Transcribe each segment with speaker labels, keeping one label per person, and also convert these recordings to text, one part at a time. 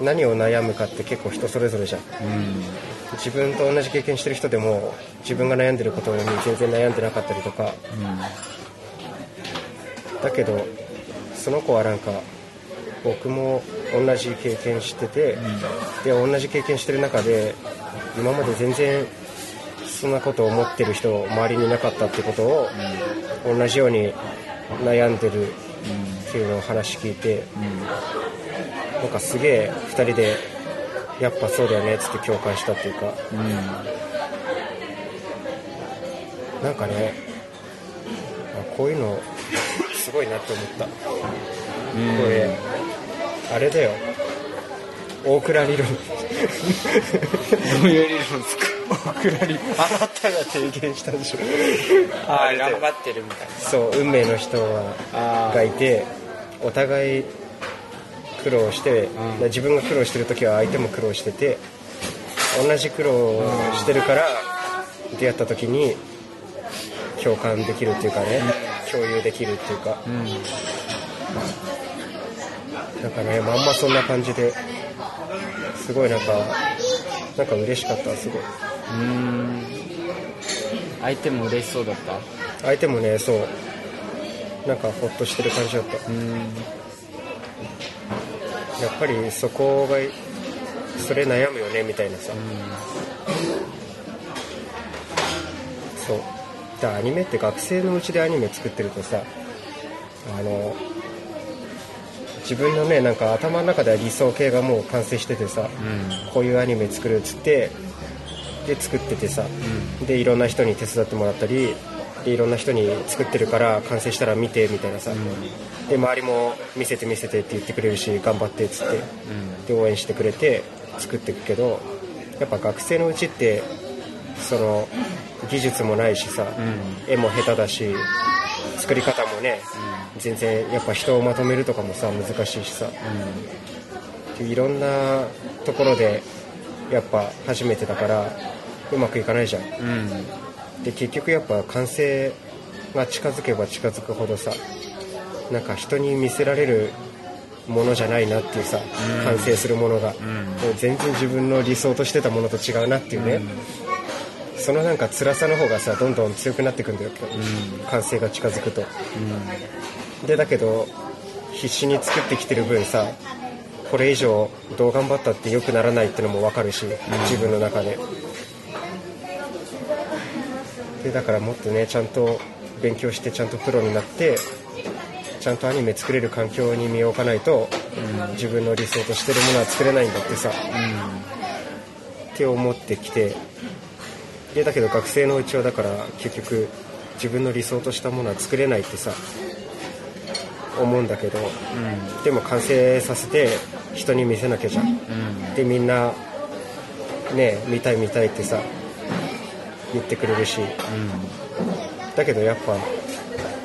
Speaker 1: 何を悩むかって結構人それぞれじゃん。自分と同じ経験してる人でも自分が悩んでることに全然悩んでなかったりとか。だけどその子はなんか僕も同じ経験してて、で同じ経験してる中で今まで全然そんなことを思ってる人周りにいなかったってことを、同じように悩んでるっていうのを話聞いて、なんかすげえ2人でやっぱそうだよねっつって共感したっていうか。なんかねあこういうのすごいなって思った、これあれだよ。大倉理論。
Speaker 2: どういう理論ですか？
Speaker 1: 大倉理論。あなたが提言したでしょ。
Speaker 2: あ
Speaker 1: あ
Speaker 2: 頑張ってるみたいな。
Speaker 1: そう運命の人がいてお互い苦労して、
Speaker 2: うん。
Speaker 1: 自分が苦労してる時は相手も苦労してて同じ苦労をしてるから出会った時に共感できるっていうかね、共有できるっていうか。
Speaker 2: うん。
Speaker 1: なんかねまんまそんな感じですごいなんかなんか嬉しかったすごい。
Speaker 2: うん。相手も嬉しそうだった？
Speaker 1: 相手もねそう。なんかほっとしてる感じだった。
Speaker 2: うん
Speaker 1: やっぱりそこがそれ悩むよねみたいなさ、そう。だからアニメって学生のうちでアニメ作ってるとさあの自分のねなんか頭の中では理想系がもう完成しててさ、こういうアニメ作るっつってで作っててさ、でいろんな人に手伝ってもらったりでいろんな人に作ってるから完成したら見てみたいなさ、で周りも見せて見せてって言ってくれるし頑張ってっつって、で応援してくれて作っていくけどやっぱ学生のうちってその技術もないしさ、絵も下手だし作り方もね、全然やっぱ人をまとめるとかもさ難しいしさ、いろんなところでやっぱ初めてだからうまくいかないじゃん。
Speaker 2: うん
Speaker 1: で結局やっぱ完成が近づけば近づくほどさなんか人に見せられるものじゃないなっていうさ、完成するものが、もう全然自分の理想としてたものと違うなっていうね、そのなんか辛さの方がさどんどん強くなっていくんだよ、完成が近づくと、でだけど必死に作ってきてる分さこれ以上どう頑張ったって良くならないってのも分かるし、自分の中ででだからもっとねちゃんと勉強してちゃんとプロになってちゃんとアニメ作れる環境に身を置かないと、自分の理想としてるものは作れないんだってさ、って思ってきて。でだけど学生のうちはだから結局自分の理想としたものは作れないってさ思うんだけど、でも完成させて人に見せなきゃじゃん、でみんなね見たい見たいってさ言ってくれるし、だけどやっぱ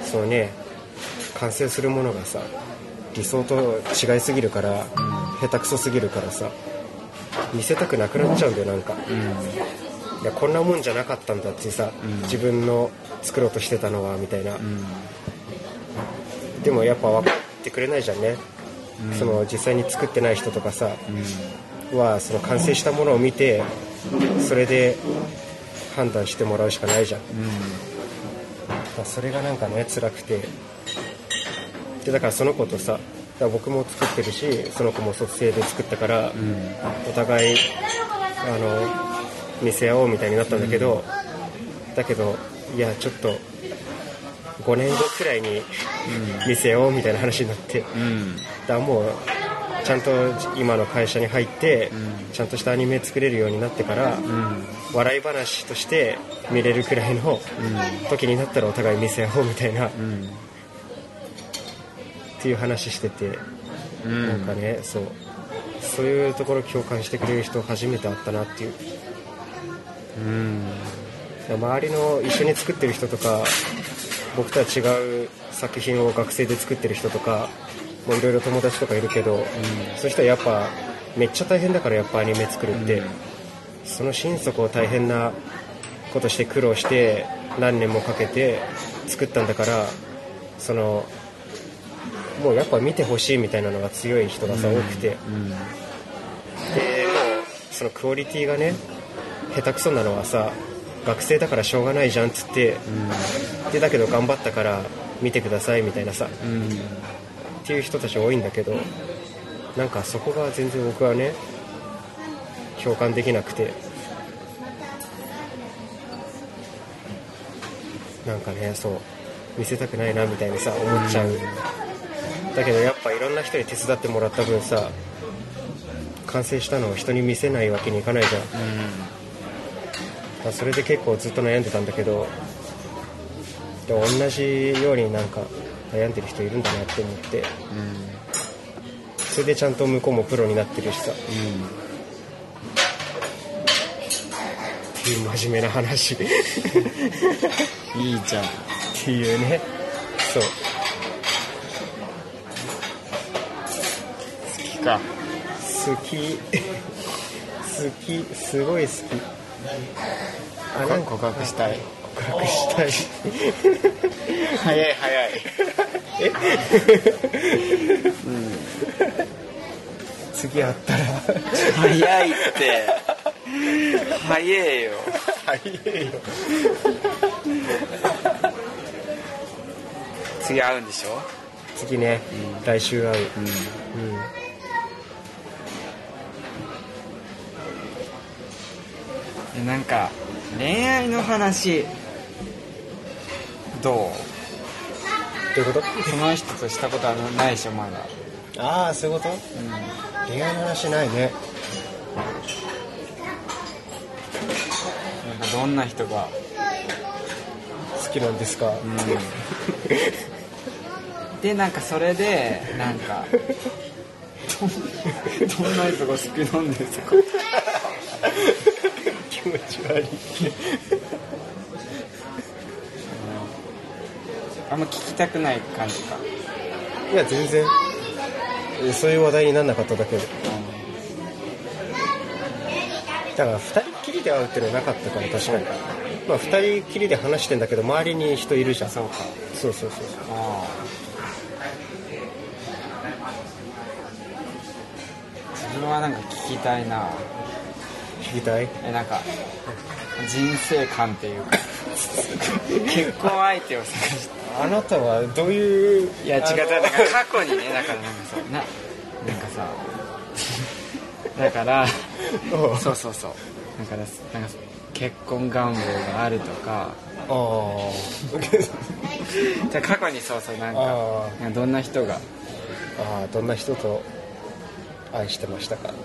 Speaker 1: そのね完成するものがさ理想と違いすぎるから、下手くそすぎるからさ見せたくなくなっちゃうんだよなんか、いやこんなもんじゃなかったんだってさ、自分の作ろうとしてたのはみたいな、でもやっぱ分かってくれないじゃんね、その実際に作ってない人とかさ、はその完成したものを見てそれで判断してもらうしかないじゃん、まあそれがなんかね辛くて。でだからその子とさ僕も作ってるしその子も卒生で作ったから、お互いあの見せ合おうみたいになったんだけど、だけどいやちょっと5年後くらいに見せようみたいな話になって、だからもうちゃんと今の会社に入って、ちゃんとしたアニメ作れるようになってから、笑い話として見れるくらいの時になったらお互い見せ合おうみたいな、っていう話してて、なんかねそう。そういうところ共感してくれる人初めて会ったなっていう。周りの一緒に作ってる人とか僕とは違う作品を学生で作ってる人とかいろいろ友達とかいるけど、そういう人はやっぱめっちゃ大変だからやっぱアニメ作るって、その心底を大変なことして苦労して何年もかけて作ったんだからそのもうやっぱ見てほしいみたいなのが強い人がさ、多くて。そのクオリティがね下手くそなのはさ学生だからしょうがないじゃんっつって、でだけど頑張ったから見てくださいみたいなさ。
Speaker 2: うんうん
Speaker 1: っていう人たち多いんだけどなんかそこが全然僕はね共感できなくて。なんかねそう見せたくないなみたいにさ思っちゃう、だけどやっぱいろんな人に手伝ってもらった分さ完成したのを人に見せないわけにいかないじゃん。まあそれで結構ずっと悩んでたんだけどでも同じようになんか悩んでる人いるんだなって思って。それでちゃんと向こうもプロになってるしさ。っていう真面目な話。
Speaker 2: いいじゃん。
Speaker 1: いうね。そう。
Speaker 2: 好きか。
Speaker 1: 好き。好き。すごい好き。あなんか
Speaker 2: 告白したい
Speaker 1: 告白したい。
Speaker 2: 早い早い。
Speaker 1: 次会ったら。
Speaker 2: 早いって。早えよ。
Speaker 1: 早えよ。
Speaker 2: 次会うんでしょ？
Speaker 1: 次ね、来週会う。
Speaker 2: うん。
Speaker 1: うん
Speaker 2: でなんか恋愛の話どう？
Speaker 1: どういうこと？
Speaker 2: その人としたことはないでしょまだ。
Speaker 1: ああそういうこと？
Speaker 2: うん。
Speaker 1: 恋愛の話ないね。
Speaker 2: なんかどんな人が？
Speaker 1: 好きなんですか、
Speaker 2: でなんかそれでなんかどんな人が好きなんですか？
Speaker 1: 気持ち悪い
Speaker 2: あんま聞きたくない感じか。
Speaker 1: いや全然。えそういう話題にならなかっただけで。だから2人っきりで会うっていうのはなかったから確かに。まあ2人きりで話してんだけど周りに人いるじゃん。
Speaker 2: そうか。
Speaker 1: そうそうそう
Speaker 2: あ自分はなんか聞きたいな。
Speaker 1: 聞きたい？
Speaker 2: えなんか人生観っていうか結婚相手を探して。
Speaker 1: あなたはどういう
Speaker 2: いや違うだから過去にねだからなんかさななんかさだから
Speaker 1: うん
Speaker 2: そうそうそう。だからなんか結婚願望があるとか。
Speaker 1: あー
Speaker 2: じゃあ過去にそうそうなんかどんな人が？
Speaker 1: あーどんな人と愛してましたか？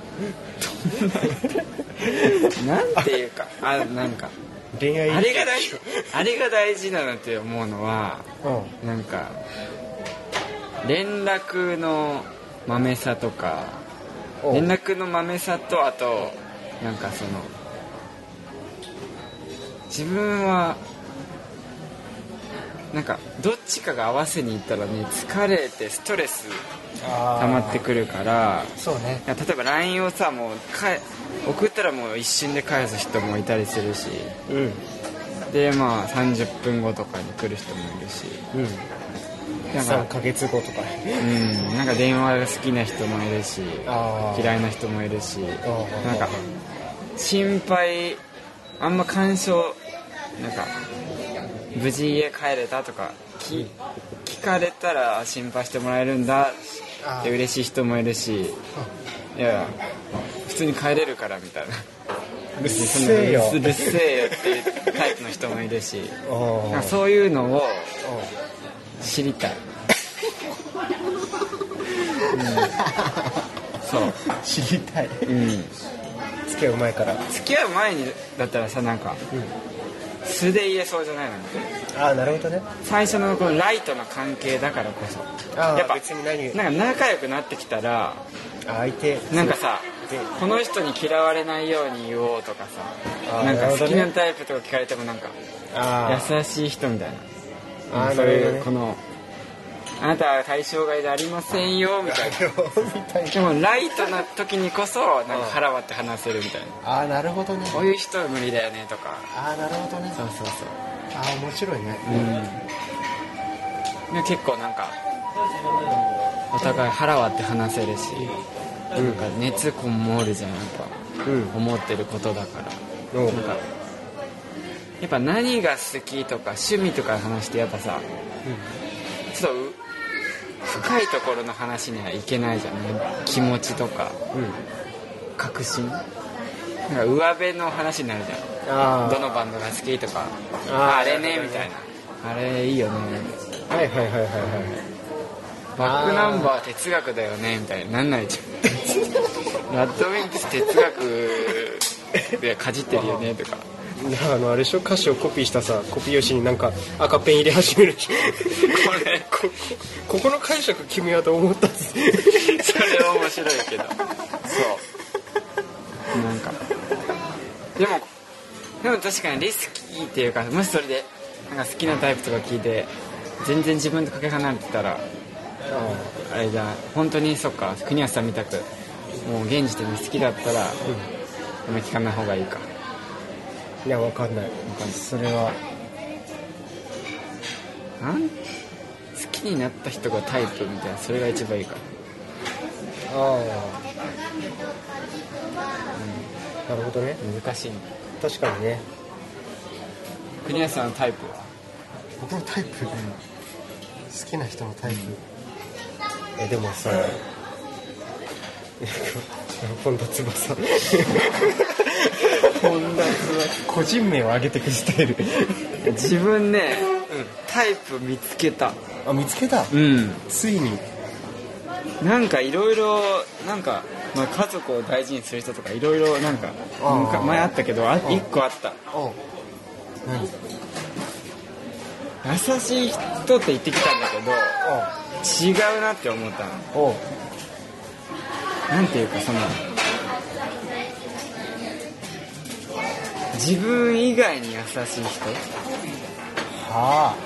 Speaker 2: なんていうかあなんか
Speaker 1: 恋愛
Speaker 2: あれが大事。あれが大事だなって思うのは
Speaker 1: うん。
Speaker 2: なんか連絡のまめさとか連絡のまめさとあとなんかその自分はなんかどっちかが合わせに行ったらね疲れてストレス溜まってくるから
Speaker 1: そうね。
Speaker 2: 例えば LINE をさもうかえ送ったらもう一瞬で返す人もいたりするし。
Speaker 1: うん。
Speaker 2: でまあ30分後とかに来る人もいるし。
Speaker 1: うん。
Speaker 2: なん
Speaker 1: 3
Speaker 2: か
Speaker 1: ヶ月後とか。
Speaker 2: うん。なんか電話が好きな人もいるし嫌いな人もいるし。
Speaker 1: あ
Speaker 2: なんか心配あんま干渉なんか無事家帰れたとか聞聞かれたら心配してもらえるんだ
Speaker 1: あ
Speaker 2: って嬉しい人もいるしいや普通に帰れるからみたいな。
Speaker 1: うっせえよ。
Speaker 2: うるせえよっていうタイプの人もいるしそういうのを
Speaker 1: う
Speaker 2: 知りたい、うん、そう、
Speaker 1: ん知りたい。
Speaker 2: うん、
Speaker 1: 付き合う前から。
Speaker 2: 付き合う前にだったらさなんか素で言えそうじゃないの
Speaker 1: ああなるほどね。
Speaker 2: 最初のこのライトな関係だからこそ。
Speaker 1: ああ
Speaker 2: やっぱ
Speaker 1: 別に何。
Speaker 2: なんか仲良くなってきたら
Speaker 1: 相手。
Speaker 2: なんかさ
Speaker 1: で
Speaker 2: この人に嫌われないように言おうとかさなんか好き
Speaker 1: な
Speaker 2: タイプとか聞かれてもなんか
Speaker 1: あ
Speaker 2: 優しい人みたいな。
Speaker 1: あー
Speaker 2: そういうこのあなたは対象外でありませんよみたいな。でもライトな時にこそなんか腹割って話せるみたいな。
Speaker 1: ああなるほどね。
Speaker 2: こういう人は無理だよねとか。
Speaker 1: ああなるほどね。
Speaker 2: そうそうそう。
Speaker 1: ああ面白いね。
Speaker 2: うん。で結構なんかお互い腹割って話せるしなんか熱こもるじゃんやっ
Speaker 1: うん。
Speaker 2: 思ってることだから、なんかやっぱ何が好きとか趣味とか話してやっぱさちょっとう深いところの話にはいけないじゃん気持ちとか。
Speaker 1: うん。
Speaker 2: 確信？なんか上辺の話になるじゃん。
Speaker 1: あ
Speaker 2: どのバンドが好きとか。
Speaker 1: あー。
Speaker 2: あれねみたいな。あれいいよね。
Speaker 1: あはいはいはいはいはい。
Speaker 2: バックナンバー哲学だよねみたいになんないじゃん。ラッドウィンプス哲学でかじってるよねとか
Speaker 1: あのあれでしょ？歌詞をコピーしたさコピー用紙になんか赤ペン入れ始める。こ
Speaker 2: れ。
Speaker 1: ここここの解釈君はどう思ったんです。
Speaker 2: それは面白いけど。そう。なんか。でもでも確かにリスキーっていうかもしそれでなんか好きなタイプとか聞いて全然自分とかけ離れてたらあれだ。本当にそっか国安さんみたくもう現時点で好きだったら、あんま聞かない方がいいか
Speaker 1: いやわかんない。それは。
Speaker 2: なん？好きになった人がタイプみたいなそれが一番いいか
Speaker 1: ああなるほどね。
Speaker 2: 難しいね。
Speaker 1: 確かにね。
Speaker 2: 国安さんのタイプ？は
Speaker 1: 僕のタイプ、好きな人のタイプ、えでもさ本田翼本田翼個人名を挙げてくスタイル
Speaker 2: 自分ね、タイプ見つけた。
Speaker 1: あ見つけた？
Speaker 2: うん。
Speaker 1: ついに。
Speaker 2: なんかいろいろなんか、まあ、家族を大事にする人とかいろいろなんか前あったけどあ一個あった。優しい人って言ってきたんだけど違うなって思ったの。なんていうかその自分以外に優しい人？
Speaker 1: は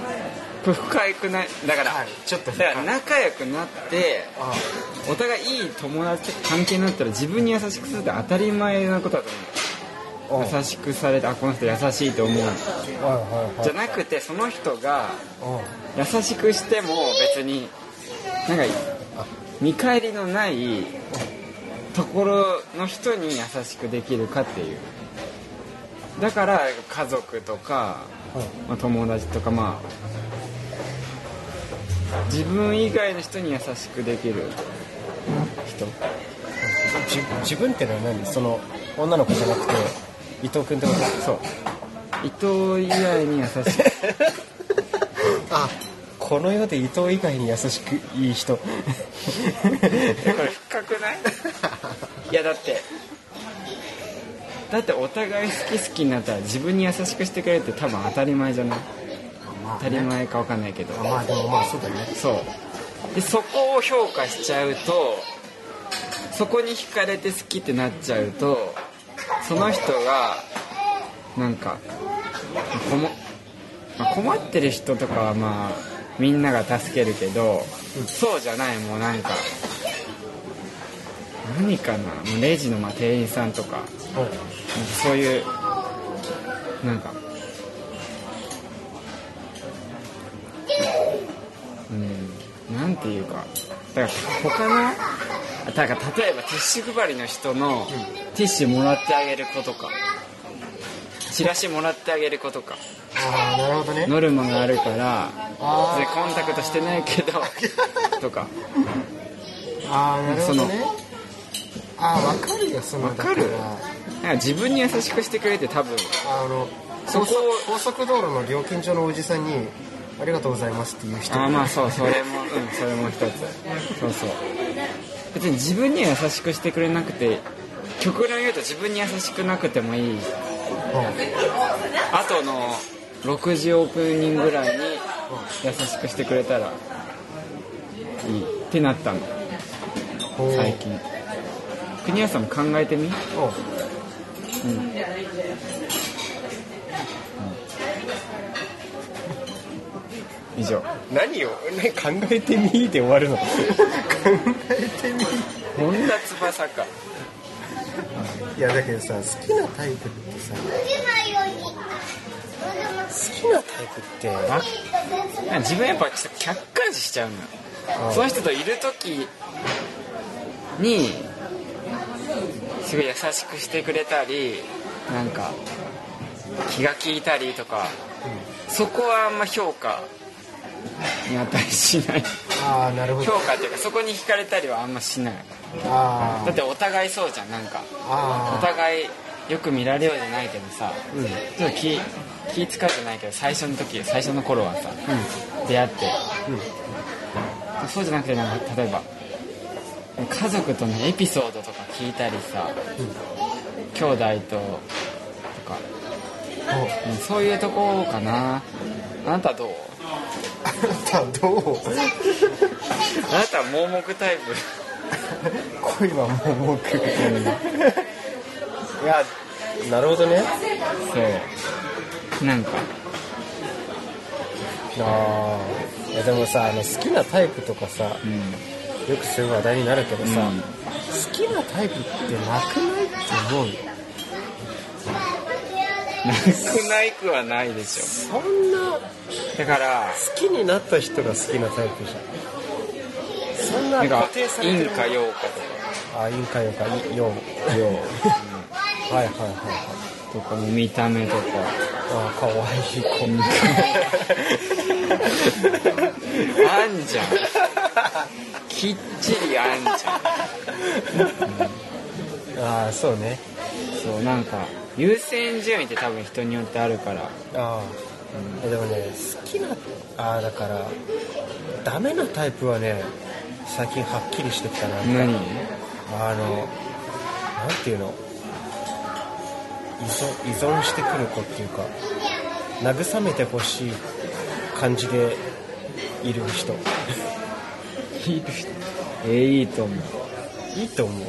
Speaker 2: これ深くない？だから、
Speaker 1: あはい。ちょっと
Speaker 2: だから仲良くなって
Speaker 1: あ
Speaker 2: お互いいい友達関係になったら自分に優しくするって当たり前なことだと思う。優しくされてあこの人優しいと思う。
Speaker 1: はいはい。はい
Speaker 2: じゃなくてその人が優しくしても別になんか見返りのないところの人に優しくできるかっていうだから家族とか、まあ、友達とかまあ自分以外の人に優しくできる人。
Speaker 1: じ自分ってのは何？その女の子じゃなくて伊藤君ってこと？
Speaker 2: そう。伊藤以外に優しく。
Speaker 1: あこの世で伊藤以外に優しくいい人。
Speaker 2: これ深くない？いやだってだってお互い好き好きになったら自分に優しくしてくれるって多分当たり前じゃない？当たり前か分かんないけど。
Speaker 1: まあでもまあそうだね。
Speaker 2: そう。でそこを評価しちゃうとそこに惹かれて好きってなっちゃうとその人がなんかこもまあ困ってる人とかはまあみんなが助けるけど、そうじゃないもうなんか何かな？レジのまあ店員さんとか。なんかそういうなんか。うん。なんていうか。だから他のだから例えばティッシュ配りの人のティッシュもらってあげる子とか。チラシもらってあげる子とか。
Speaker 1: ああなるほどね。
Speaker 2: ノルマがあるからコンタクトしてないけど。とか。
Speaker 1: ああなるほどねああ分かるよその
Speaker 2: わかる？なんか自分に優しくしてくれて多分。
Speaker 1: あの
Speaker 2: そこ
Speaker 1: 高速高速道路の料金所のおじさんに「ありがとうございます」っていう人。
Speaker 2: ああまあそうそれもうんそれも一つ。そうそう。別に自分には優しくしてくれなくて極論言うと自分に優しくなくてもいい。あとの60億人ぐらいに優しくしてくれたらいいってなったの。
Speaker 1: う。ん
Speaker 2: 最近国安さんも考えてみ？
Speaker 1: おう。
Speaker 2: 以上。
Speaker 1: 何を、ね、考えてみで終わるの。考えてみ
Speaker 2: 本田翼か。
Speaker 1: いやだけどさ好きなタイプってさ好きなタイプって？
Speaker 2: あ自分やっぱちょっと客観視しちゃうのよ。その人といる時に好すごい優しくしてくれたりなんか気が利いたりとか、そこはあんま評価に値しない。
Speaker 1: ああなるほど。
Speaker 2: 評価っていうかそこに惹かれたりはあんましない。
Speaker 1: あ
Speaker 2: だってお互いそうじゃんなんか。
Speaker 1: あ
Speaker 2: お互いよく見られようじゃないけどさ、
Speaker 1: うん。
Speaker 2: ちょっと気気使うじゃないけど最初の時最初の頃はさ、出会って、そうじゃなくてなんか例えば家族とのエピソードとか聞いたりさ、兄弟ととか、うん。そういうとこかな。あなたどう？
Speaker 1: あなたはどう？
Speaker 2: あなたは盲目タイプ。
Speaker 1: 恋は盲目。いやなるほどね。
Speaker 2: そう。なんか。
Speaker 1: ああいやでもさあの好きなタイプとかさ
Speaker 2: うん
Speaker 1: よくそういう話題になるけどさ、
Speaker 2: うん。
Speaker 1: 好きなタイプってなくない？って思う。
Speaker 2: なくないくはないでし
Speaker 1: そんな
Speaker 2: ょだから
Speaker 1: 好きになった人が好きなタイプじゃん。そんな固定されてる。
Speaker 2: 陰か陽か。
Speaker 1: あ陰か陽か。陽。
Speaker 2: とか陽。
Speaker 1: はいはいはいはい。
Speaker 2: とかも見た目とか。
Speaker 1: ああかわいい子
Speaker 2: あんじゃんきっちりあんじゃん。
Speaker 1: ああそうね。
Speaker 2: そうなんか優先順位って多分人によってあるから。
Speaker 1: ああ、うん、でもね好きなああだからダメなタイプはね最近はっきりしてきたな
Speaker 2: 何？
Speaker 1: あのなんていうの？依存依存してくる子っていうか慰めてほしい感じでいる人
Speaker 2: いる人。えーいいと思う。
Speaker 1: いいと思う。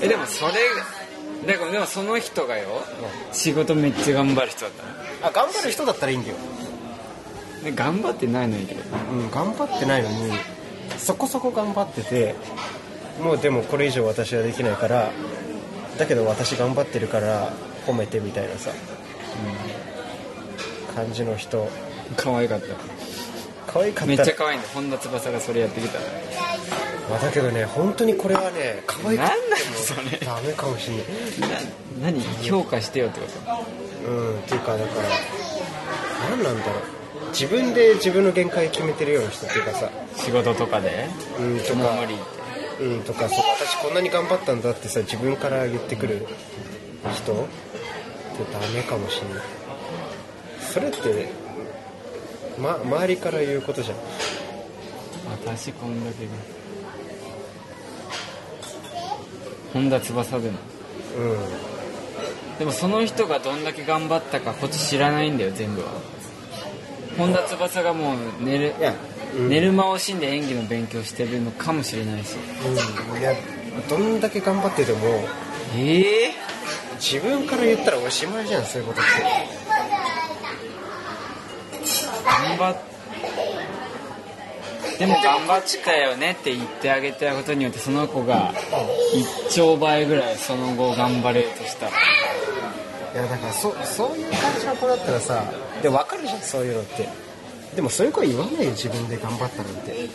Speaker 2: えでもそれでもでもその人がよ。仕事めっちゃ頑張る人だった
Speaker 1: あ頑張る人だったらいいんだよ、
Speaker 2: らで頑張ってないのに
Speaker 1: うん、頑張ってないのにそこそこ頑張っててもうでもこれ以上私はできないからだけど私頑張ってるから褒めてみたいなさ、感じの人。
Speaker 2: 可愛かった
Speaker 1: 可愛かった。
Speaker 2: めっちゃ可愛いんだ本田翼がそれやってきたら
Speaker 1: まあ、だけどね本当にこれはね可愛く
Speaker 2: 何なのそれ。
Speaker 1: ダメかもしん。ない
Speaker 2: な何？評価してよってこと？
Speaker 1: うんっていうかだから何なんだろう。自分で自分の限界決めてるような人っていうかさ。
Speaker 2: 仕事とかで？
Speaker 1: うんとか
Speaker 2: もう無理って
Speaker 1: うんとかそう私こんなに頑張ったんだってさ自分から言ってくる人ってダメかもしんない。それってま周りから言うことじゃん。
Speaker 2: 私こんだけが本田翼でも。
Speaker 1: うん。
Speaker 2: でもその人がどんだけ頑張ったかこっち知らないんだよ全部は。本田翼がもう寝る
Speaker 1: いやうん。
Speaker 2: 寝る間を惜しんで演技の勉強してるのかもしれないし。
Speaker 1: うん。いやどんだけ頑張ってても
Speaker 2: ええ
Speaker 1: 自分から言ったらおしまいじゃんそういうことって
Speaker 2: 頑張っでも頑張ったよねって言ってあげたことによってその子が一兆倍ぐらいその後頑張れるとしたら。
Speaker 1: いやだからそそういう感じの子だったらさで分かるじゃんそういうのって。でもそういう子は言わないよ自分で頑張ったなんて。
Speaker 2: い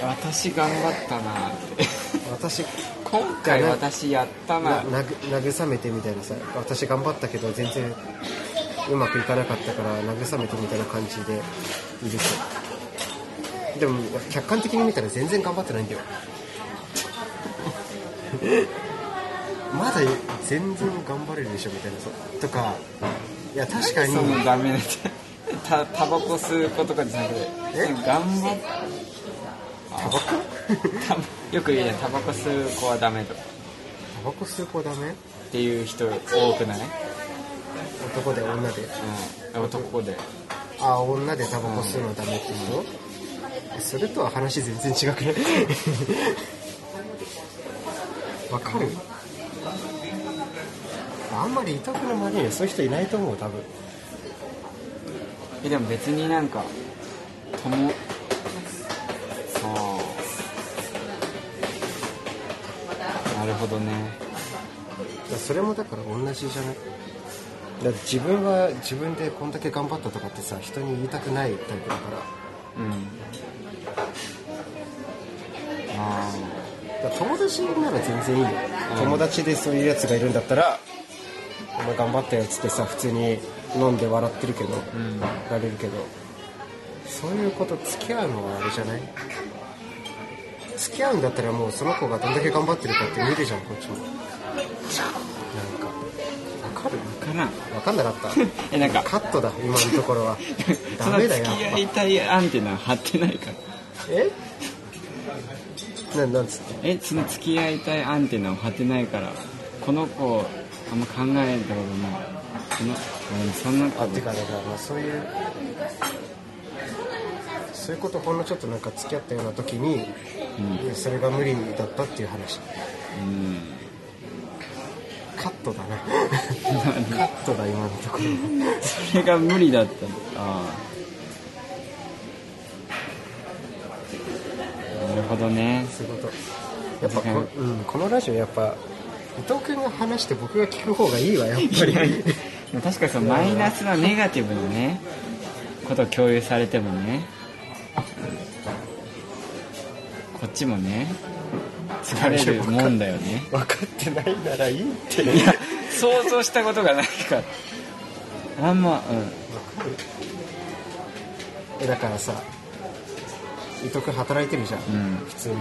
Speaker 2: や私頑張ったなって。
Speaker 1: 私
Speaker 2: 今回私やったな
Speaker 1: な慰めてみたいなさ私頑張ったけど全然うまくいかなかったから慰めてみたいな感じでいると。でも客観的に見たら全然頑張ってないんだよ。まだ全然頑張れるでしょみたいな。さとかいや確かに。
Speaker 2: そのダメたタバコ吸う子とかじゃなくて
Speaker 1: え？
Speaker 2: 頑張っ
Speaker 1: タバコ？
Speaker 2: たよく言うじゃん。タバコ吸う子はダメとか。
Speaker 1: タバコ吸う子ダメ？
Speaker 2: っていう人多くない、
Speaker 1: 男で女で。
Speaker 2: うん、男で。
Speaker 1: あ女でタバコ吸うのダメって人、それとは話全然違くない？わかる？あんまり痛くの周りにはそういう人いないと思う多分。
Speaker 2: えでも別になんかともああなるほどね。
Speaker 1: それもだから同じじゃない？だって自分は自分でこんだけ頑張ったとかってさ人に言いたくないタイプだから。
Speaker 2: うん。あ
Speaker 1: ら友達なら全然いいよ、友達でそういうやつがいるんだったらお前頑張ったよっつってさ普通に飲んで笑ってるけど、られるけどそういうこと付き合うのはあれじゃない？付き合うんだったらもうその子がどんだけ頑張ってるかって見るじゃんこっちも。なんか。わかる
Speaker 2: 分からん
Speaker 1: なかった。
Speaker 2: えなんか。
Speaker 1: カットだ今のところは。ダメだよ。
Speaker 2: き合いたいアンテナ張ってないから。
Speaker 1: え？ななんつって？
Speaker 2: えその付き合いたいアンテナを張ってないからこの子あんま考えたことない。このうんそんな
Speaker 1: あてかだからまあそういうそういうことほんのちょっとなんか付き合ったような時に、それが無理だったっていう話。
Speaker 2: うん
Speaker 1: カットだな。カットだ今のところ
Speaker 2: それが無理だった。ああ。なるほどね。
Speaker 1: そういうこと。やっぱこ,、うん、このラジオやっぱ伊藤君が話して僕が聞く方がいいわやっぱり。
Speaker 2: 確かにそのマイナスなネガティブなねことを共有されてもね。こっちもね疲れるもんだよね。
Speaker 1: 分かってないならいいって。
Speaker 2: いや想像したことがないから。あんま
Speaker 1: えだからさ伊藤君働いてるじゃん、
Speaker 2: うん。
Speaker 1: 普通に。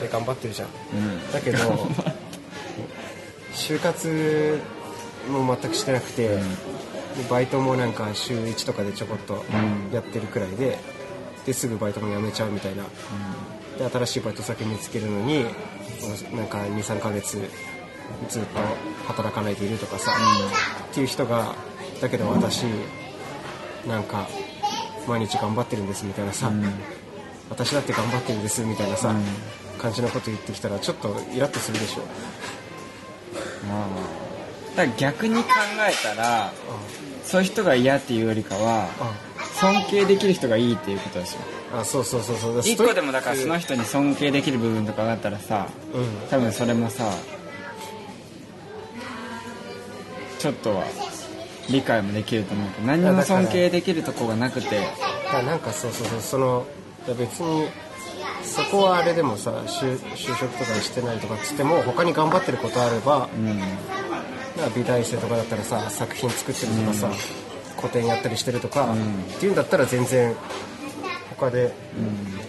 Speaker 1: で頑張ってるじゃん。
Speaker 2: うん。うん
Speaker 1: だけど就活も全くしてなくて、でバイトもなんか週1とかでちょこっと
Speaker 2: ん。
Speaker 1: やってるくらいでですぐバイトも辞めちゃうみたいな。で新しいバイト先見つけるのになんか23ヶ月ずっと働かないでいるとかさ、っていう人がだけど私なんか毎日頑張ってるんですみたいなさ、
Speaker 2: うん。
Speaker 1: 私だって頑張ってるんですみたいなさ、
Speaker 2: うん。
Speaker 1: 感じのこと言ってきたらちょっとイラッとするでしょ。
Speaker 2: ああ。だから逆に考えたらそういう人が嫌っていうよりかは尊敬できる人がいいっていうことですよ。
Speaker 1: あそうそうそうそう。
Speaker 2: 一個でもだからその人に尊敬できる部分とかがあったらさ
Speaker 1: うん。
Speaker 2: 多分それもさちょっとは理解もできると思うけど何にも尊敬できるとこがなくて。
Speaker 1: いやなんかそうそうそうその別にそこはあれでもさ就就職とかしてないとかっつっても他に頑張ってることあれば、
Speaker 2: うん。
Speaker 1: なんか美大生とかだったらさ作品作ってるとかさ、個展やったりしてるとか、っていうんだったら全然他で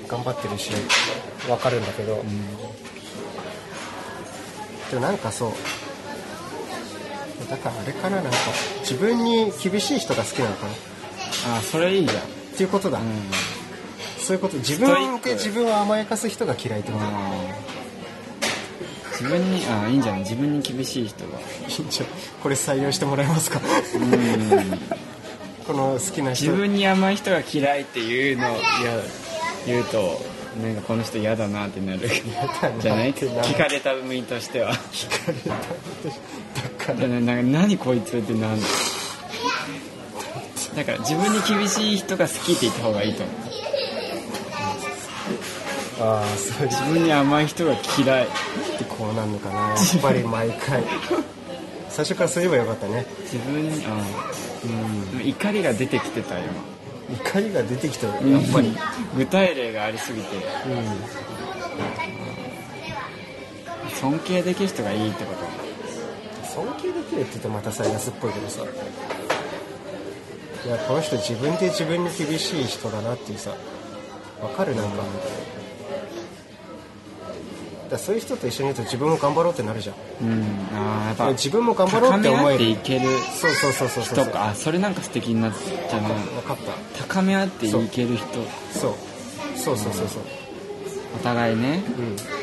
Speaker 1: 頑張ってるし分かるんだけど、でもなんかそうだからあれかななんか自分に厳しい人が好きなのかな。っ
Speaker 2: あそれいいじゃん。
Speaker 1: ていうことだ、
Speaker 2: うん。
Speaker 1: そういうこと。自分
Speaker 2: ク。
Speaker 1: で自分を甘やかす人が嫌いってこと
Speaker 2: あ自分にあいいんじゃない？自分に厳しい人が。
Speaker 1: いいんじゃんこれ採用してもらえますか？
Speaker 2: うん
Speaker 1: この好きな人。
Speaker 2: 自分に甘い人が嫌いっていうのを言うとなんかこの人嫌だなってなるじゃない？聞かれた身としては。
Speaker 1: 聞かれただから。
Speaker 2: なんか何こいつってなんだ？だから自分に厳しい人が好きって言った方がいいと思う。
Speaker 1: ああそう
Speaker 2: 自分に甘い人が嫌い。
Speaker 1: ってこうなんのかな。やっぱり毎回。最初からそう言えばよかったね。
Speaker 2: 自分にあうん。怒りが出てきてた今
Speaker 1: 怒りが出てきたよやっぱり、
Speaker 2: 具体例がありすぎて。尊敬できる人がいいってこと？
Speaker 1: 尊敬できるって言うとまたさ安っぽいけどさ。いやこの人自分で自分に厳しい人だなっていうさ。わかる？なんか,、だからそういう人と一緒にいると自分も頑張ろうってなるじゃん。
Speaker 2: うん。ああやっぱ
Speaker 1: 自分も頑張ろうって思え
Speaker 2: 高め合ってい
Speaker 1: る。
Speaker 2: ける
Speaker 1: そうそうそうそうそう。
Speaker 2: あそれなんか素敵になっちゃうな
Speaker 1: 分かった。
Speaker 2: 高め合っていける人。
Speaker 1: そう。そうそうそうそう。
Speaker 2: お互いね。
Speaker 1: うん。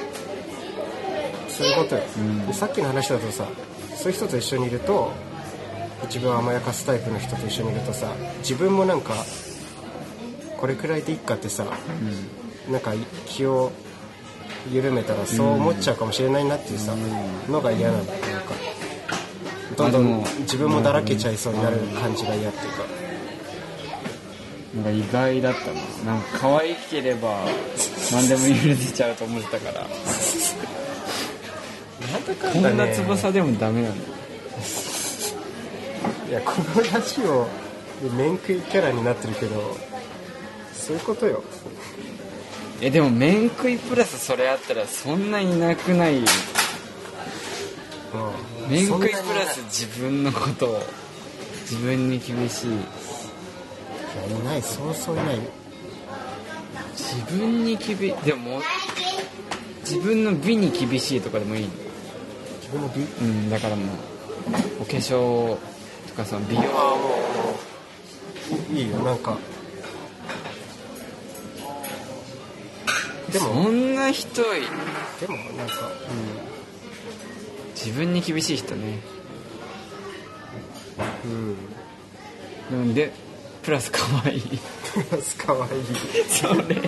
Speaker 1: そういうことよ、
Speaker 2: ん。
Speaker 1: でさっきの話だとさそういう人と一緒にいると自分を甘やかすタイプの人と一緒にいるとさ自分もなんかこれくらいでいっかってさ、なんか気を緩めたらそう思っちゃうかもしれないなっていうさ、のが嫌なんだよなんかどんどん自分もだらけちゃいそうになる感じが嫌っていうか、
Speaker 2: なんか意外だったな。なんか可愛ければ何でも許せちゃうと思ってたから。
Speaker 1: なんだか
Speaker 2: こ
Speaker 1: んだね。
Speaker 2: んな翼でもダメなんだ。
Speaker 1: いやこのラジオで面食いキャラになってるけどそういうことよ
Speaker 2: えでも面食いプラスそれあったらそんなになくない？面食いプラス自分のことを自分に厳しい。
Speaker 1: いやいないそうそういない。よ
Speaker 2: 自分に厳でも自分の美に厳しいとかでもいい。の
Speaker 1: 自分の美？
Speaker 2: うんだからもうお化粧とかその美容。
Speaker 1: いいよなんかで
Speaker 2: そ
Speaker 1: も
Speaker 2: んな人い。
Speaker 1: でもなんか
Speaker 2: 自分に厳しい人ね。
Speaker 1: うん。うん
Speaker 2: でもでプラス可愛い。
Speaker 1: プラス可愛い。
Speaker 2: それ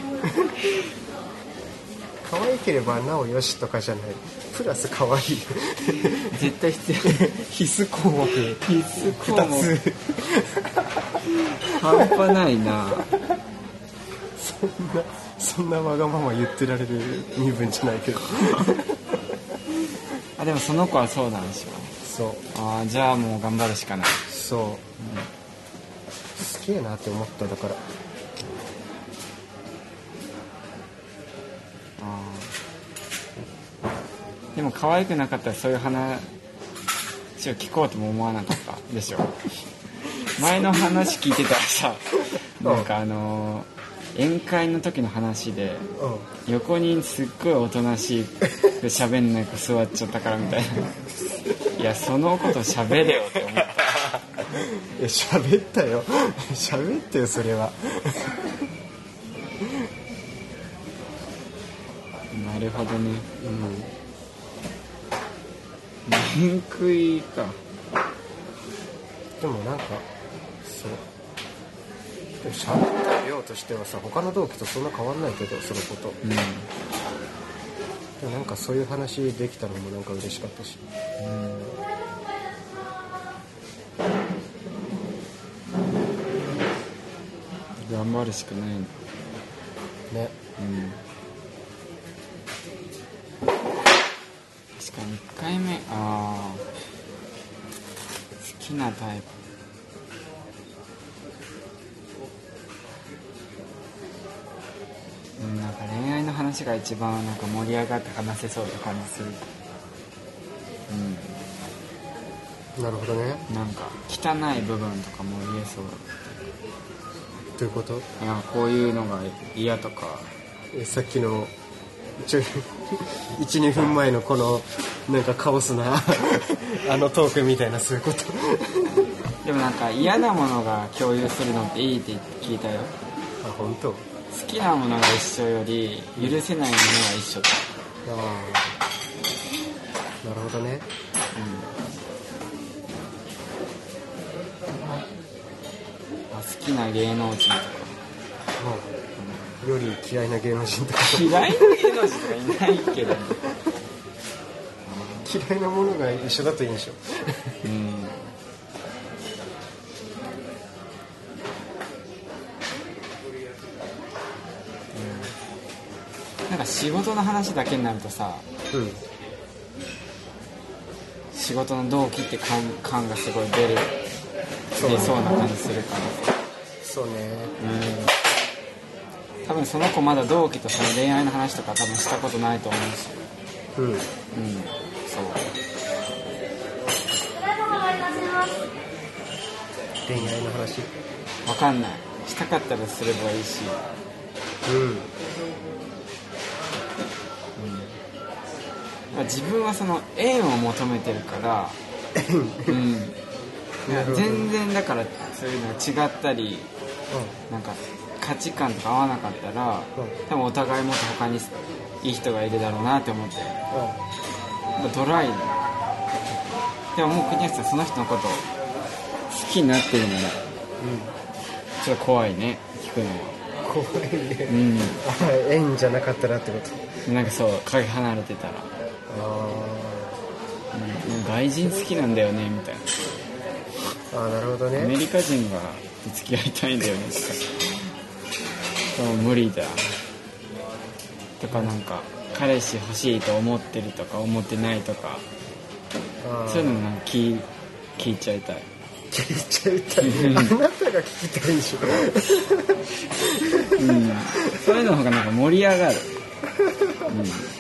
Speaker 1: 可愛ければなおよしとかじゃない。プラス可愛い。
Speaker 2: 絶対必要。
Speaker 1: 必須項目。
Speaker 2: 必須項目。
Speaker 1: 2つ。
Speaker 2: 半端ないな。
Speaker 1: そんなそんなわがまま言ってられる身分じゃないけど。
Speaker 2: あでもその子はそうなんでしょ
Speaker 1: そう。
Speaker 2: ああじゃあもう頑張るしかない。
Speaker 1: そう、すげえなって思っただから。
Speaker 2: でも可愛くなかったらそういう話を聞こうとも思わなかったでしょ。前の話聞いてたらさなんかあのー宴会の時の話で
Speaker 1: う
Speaker 2: 横にすっごいおとなしいで喋んない子座っちゃったからみたいな。いやそのこと喋れよって思った。
Speaker 1: んいや喋ったよ。喋ったよそれは。
Speaker 2: なるほどね。
Speaker 1: うん。
Speaker 2: 面食いか。
Speaker 1: でもなんかそう。でも喋った量としてはさ他の同期とそんな変わんないけどそのこと。
Speaker 2: うん。
Speaker 1: なんかそういう話できたのもなんか嬉しかったし。
Speaker 2: 頑張るしかないの
Speaker 1: ね。
Speaker 2: うん。確かに1回目ああ好きなタイプうんなんか恋愛の話が一番なんか盛り上がって話せそうな感じする。
Speaker 1: なるほどね。
Speaker 2: うんなんか汚い部分とかも言えそう
Speaker 1: どういうこと？
Speaker 2: なんかこういうのが嫌とか。
Speaker 1: えさっきのちょ 12分前のこのなんかカオスな あのトークみたいなそういうこと。
Speaker 2: でもなんか嫌なものが共有するのっていいって聞いたよ。
Speaker 1: あ本当？
Speaker 2: 好きなものが一緒より許せないものが一緒と、
Speaker 1: ああなるほどね。
Speaker 2: あ好きな芸能人とか。
Speaker 1: うん。より嫌いな芸能人とか。
Speaker 2: 嫌いな芸能人とかいないけど。ね
Speaker 1: 嫌いなものが一緒だといいんでしょ。
Speaker 2: うんか仕事の話だけになるとさ
Speaker 1: うん。
Speaker 2: 仕事の動機って感感がすごい出る出そうな感じするから。
Speaker 1: そうね。
Speaker 2: うん。多分その子まだ同期とその恋愛の話とか多分したことないと思うし。
Speaker 1: うん。
Speaker 2: うんそう。
Speaker 1: 恋愛の話？
Speaker 2: わかんない。したかったらすればいいし。
Speaker 1: うん
Speaker 2: 自分はその縁を求めてるからうん。全然だからそういうのが違ったりなんか価値観とか合わなかったら多分お互いもっと他にいい人がいるだろうなって思って。まあドライにでももう国安さんその人のこと好きになってるならちょっと怖いね聞くのは。
Speaker 1: 怖いね。
Speaker 2: うん。
Speaker 1: あ縁じゃなかったらってこと？
Speaker 2: なんかそうかけ離れてたら、外人好きなんだよねみたい
Speaker 1: ーあーなるほど
Speaker 2: なアメ
Speaker 1: ね
Speaker 2: リカ人が付き合いたいんだよねとか無理だ。とかなんか彼氏欲しいと思ってるとか思ってないとか。そういうのも聞い聞いちゃいたい。
Speaker 1: 言っちゃいたい。あなたが聞きたいでしょ。
Speaker 2: うん。そういうの方がなんか盛り上がる、うん